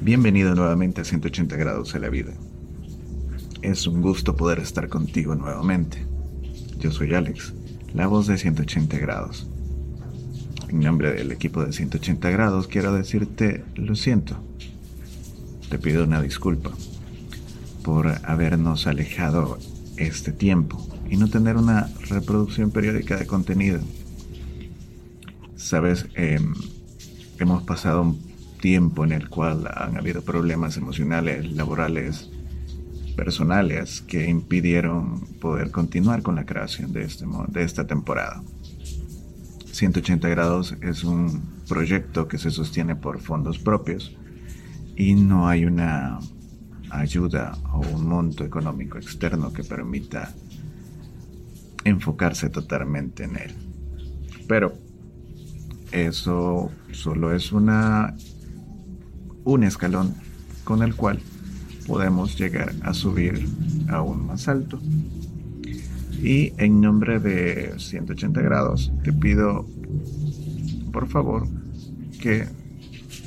Bienvenido nuevamente a 180 grados de la vida. Es un gusto poder estar contigo nuevamente. Yo soy Alex, la voz de 180 grados. En nombre del equipo de 180 grados quiero decirte lo siento. Te pido una disculpa por habernos alejado este tiempo y no tener una reproducción periódica de contenido. Sabes, em, hemos pasado un tiempo en el cual han habido problemas emocionales, laborales, personales que impidieron poder continuar con la creación de, este, de esta temporada. 180 grados es un proyecto que se sostiene por fondos propios y no hay una ayuda o un monto económico externo que permita enfocarse totalmente en él. Pero eso solo es una un escalón con el cual podemos llegar a subir aún más alto. Y en nombre de 180 grados te pido por favor que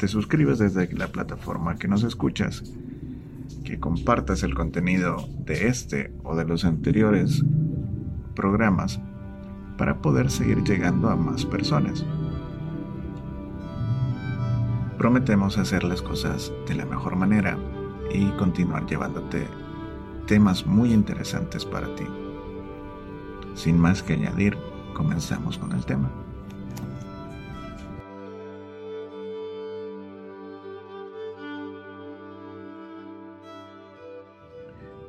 te suscribas desde la plataforma que nos escuchas, que compartas el contenido de este o de los anteriores programas para poder seguir llegando a más personas. Prometemos hacer las cosas de la mejor manera y continuar llevándote temas muy interesantes para ti. Sin más que añadir, comenzamos con el tema.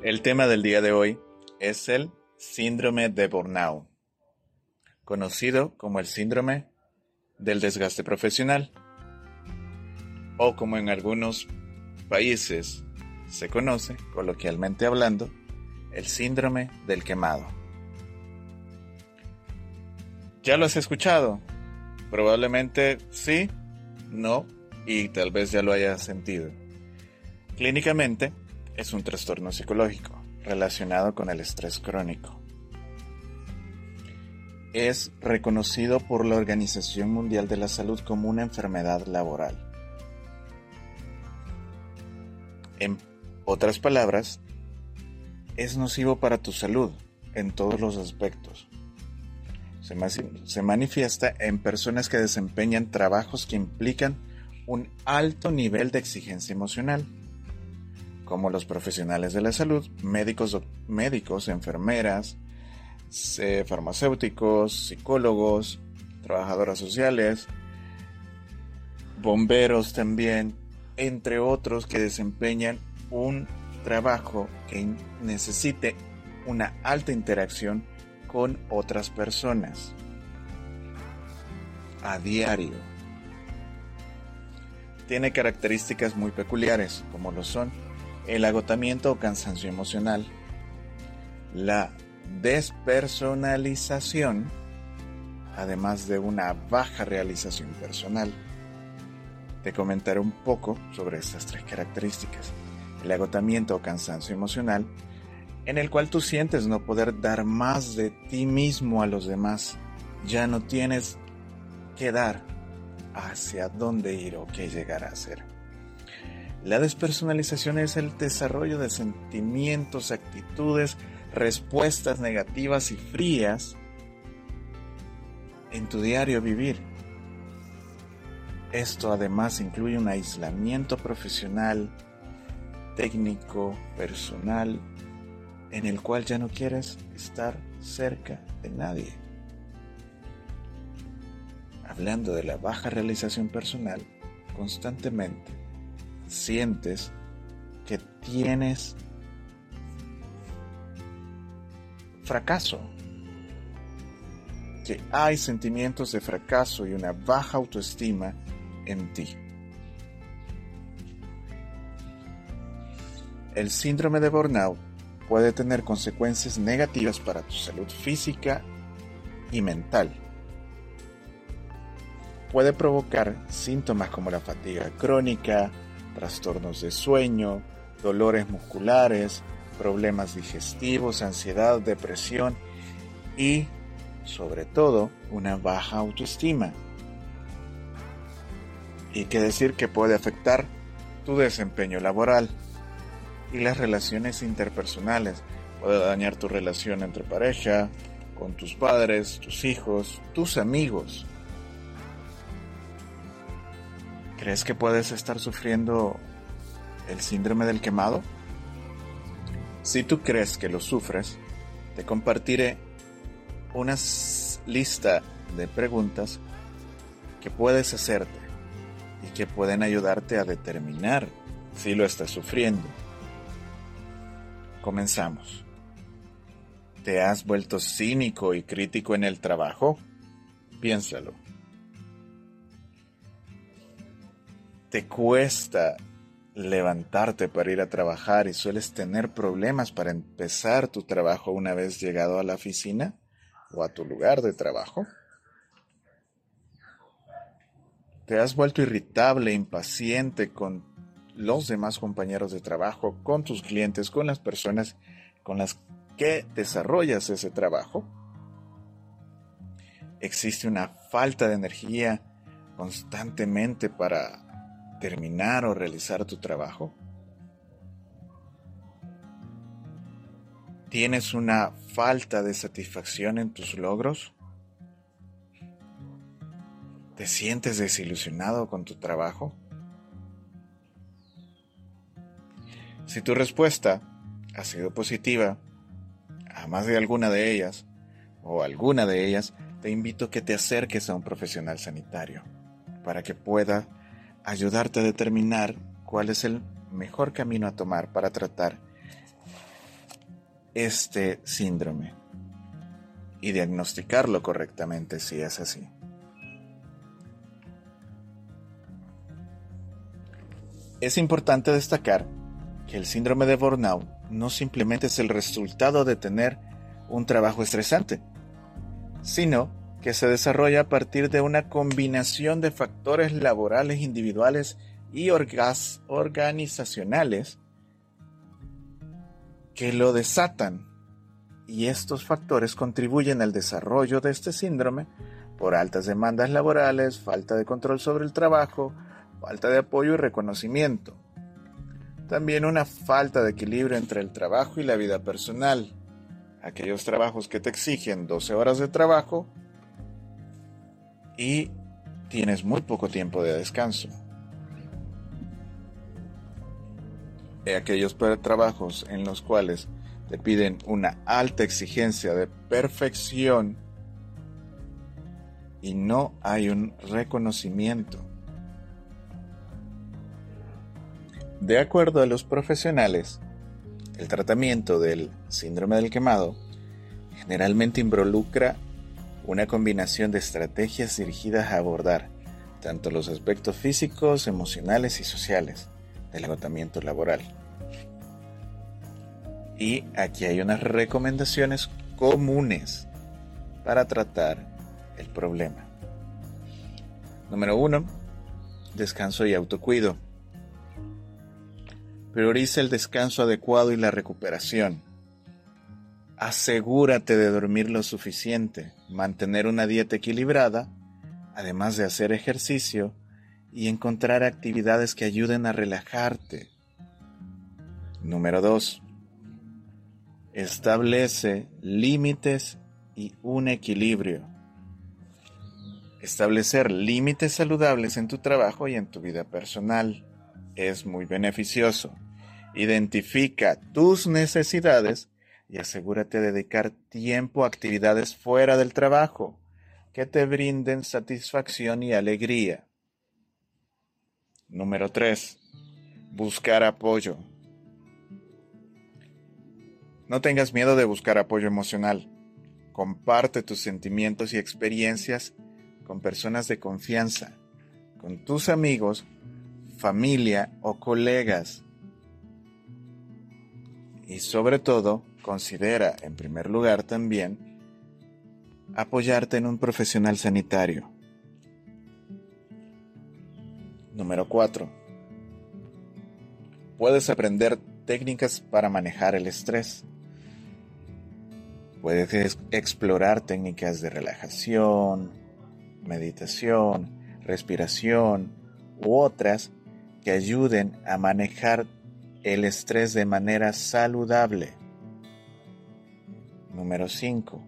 El tema del día de hoy es el síndrome de burnout, conocido como el síndrome del desgaste profesional o como en algunos países se conoce, coloquialmente hablando, el síndrome del quemado. ¿Ya lo has escuchado? Probablemente sí, no y tal vez ya lo hayas sentido. Clínicamente es un trastorno psicológico relacionado con el estrés crónico. Es reconocido por la Organización Mundial de la Salud como una enfermedad laboral En otras palabras, es nocivo para tu salud en todos los aspectos. Se, manifiesta en personas que desempeñan trabajos que implican un alto nivel de exigencia emocional, como los profesionales de la salud, médicos, médicos enfermeras, farmacéuticos, psicólogos, trabajadoras sociales, bomberos también, entre otros que desempeñan un trabajo que necesite una alta interacción con otras personas a diario. Tiene características muy peculiares, como lo son el agotamiento o cansancio emocional, la despersonalización, además de una baja realización personal, te comentaré un poco sobre estas tres características. El agotamiento o cansancio emocional, en el cual tú sientes no poder dar más de ti mismo a los demás. Ya no tienes que dar hacia dónde ir o qué llegar a hacer. La despersonalización es el desarrollo de sentimientos, actitudes, respuestas negativas y frías en tu diario vivir esto además incluye un aislamiento profesional, técnico, personal, en el cual ya no quieres estar cerca de nadie. Hablando de la baja realización personal, constantemente sientes que tienes fracaso, que hay sentimientos de fracaso y una baja autoestima en ti. El síndrome de burnout puede tener consecuencias negativas para tu salud física y mental. Puede provocar síntomas como la fatiga crónica, trastornos de sueño, dolores musculares, problemas digestivos, ansiedad, depresión y, sobre todo, una baja autoestima y que decir que puede afectar tu desempeño laboral y las relaciones interpersonales. Puede dañar tu relación entre pareja, con tus padres, tus hijos, tus amigos. ¿Crees que puedes estar sufriendo el síndrome del quemado? Si tú crees que lo sufres, te compartiré una lista de preguntas que puedes hacerte que pueden ayudarte a determinar si lo estás sufriendo. Comenzamos. ¿Te has vuelto cínico y crítico en el trabajo? Piénsalo. ¿Te cuesta levantarte para ir a trabajar y sueles tener problemas para empezar tu trabajo una vez llegado a la oficina o a tu lugar de trabajo? ¿Te has vuelto irritable, impaciente con los demás compañeros de trabajo, con tus clientes, con las personas con las que desarrollas ese trabajo? ¿Existe una falta de energía constantemente para terminar o realizar tu trabajo? ¿Tienes una falta de satisfacción en tus logros? ¿Te sientes desilusionado con tu trabajo? Si tu respuesta ha sido positiva a más de alguna de ellas, o alguna de ellas, te invito a que te acerques a un profesional sanitario para que pueda ayudarte a determinar cuál es el mejor camino a tomar para tratar este síndrome y diagnosticarlo correctamente si es así. Es importante destacar que el síndrome de burnout no simplemente es el resultado de tener un trabajo estresante, sino que se desarrolla a partir de una combinación de factores laborales individuales y organizacionales que lo desatan. Y estos factores contribuyen al desarrollo de este síndrome por altas demandas laborales, falta de control sobre el trabajo, falta de apoyo y reconocimiento. También una falta de equilibrio entre el trabajo y la vida personal. Aquellos trabajos que te exigen 12 horas de trabajo y tienes muy poco tiempo de descanso. Aquellos trabajos en los cuales te piden una alta exigencia de perfección y no hay un reconocimiento. De acuerdo a los profesionales, el tratamiento del síndrome del quemado generalmente involucra una combinación de estrategias dirigidas a abordar tanto los aspectos físicos, emocionales y sociales del agotamiento laboral. Y aquí hay unas recomendaciones comunes para tratar el problema. Número 1. Descanso y autocuido. Prioriza el descanso adecuado y la recuperación. Asegúrate de dormir lo suficiente, mantener una dieta equilibrada, además de hacer ejercicio y encontrar actividades que ayuden a relajarte. Número 2. Establece límites y un equilibrio. Establecer límites saludables en tu trabajo y en tu vida personal es muy beneficioso. Identifica tus necesidades y asegúrate de dedicar tiempo a actividades fuera del trabajo que te brinden satisfacción y alegría. Número 3. Buscar apoyo. No tengas miedo de buscar apoyo emocional. Comparte tus sentimientos y experiencias con personas de confianza, con tus amigos, familia o colegas. Y sobre todo, Considera, en primer lugar, también apoyarte en un profesional sanitario. Número 4. Puedes aprender técnicas para manejar el estrés. Puedes explorar técnicas de relajación, meditación, respiración u otras ayuden a manejar el estrés de manera saludable. Número 5.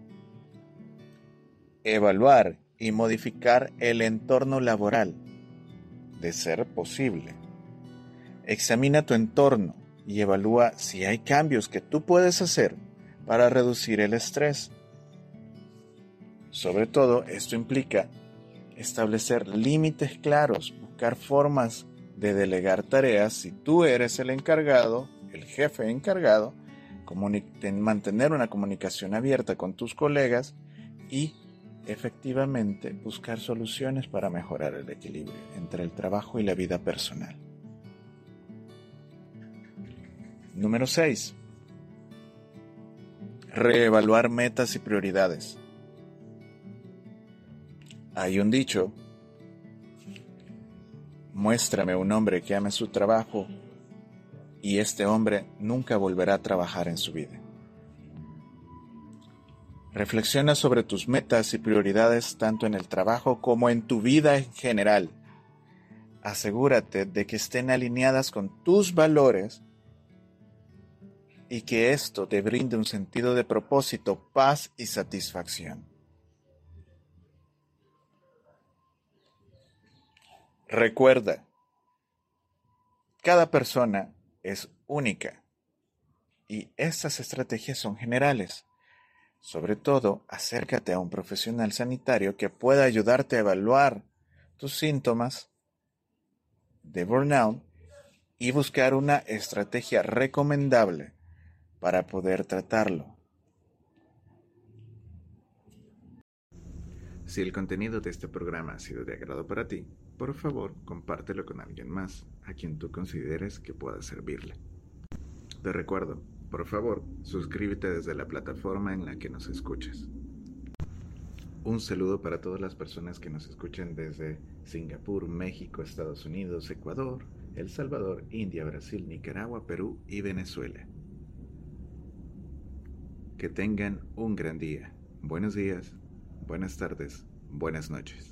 Evaluar y modificar el entorno laboral, de ser posible. Examina tu entorno y evalúa si hay cambios que tú puedes hacer para reducir el estrés. Sobre todo, esto implica establecer límites claros, buscar formas de delegar tareas si tú eres el encargado, el jefe encargado, mantener una comunicación abierta con tus colegas y efectivamente buscar soluciones para mejorar el equilibrio entre el trabajo y la vida personal. Número 6. Reevaluar metas y prioridades. Hay un dicho, muéstrame un hombre que ame su trabajo y este hombre nunca volverá a trabajar en su vida. Reflexiona sobre tus metas y prioridades tanto en el trabajo como en tu vida en general. Asegúrate de que estén alineadas con tus valores y que esto te brinde un sentido de propósito, paz y satisfacción. Recuerda, cada persona es única y estas estrategias son generales. Sobre todo, acércate a un profesional sanitario que pueda ayudarte a evaluar tus síntomas de burnout y buscar una estrategia recomendable para poder tratarlo. Si el contenido de este programa ha sido de agrado para ti, por favor compártelo con alguien más a quien tú consideres que pueda servirle. Te recuerdo, por favor, suscríbete desde la plataforma en la que nos escuches. Un saludo para todas las personas que nos escuchan desde Singapur, México, Estados Unidos, Ecuador, El Salvador, India, Brasil, Nicaragua, Perú y Venezuela. Que tengan un gran día. Buenos días, buenas tardes, buenas noches.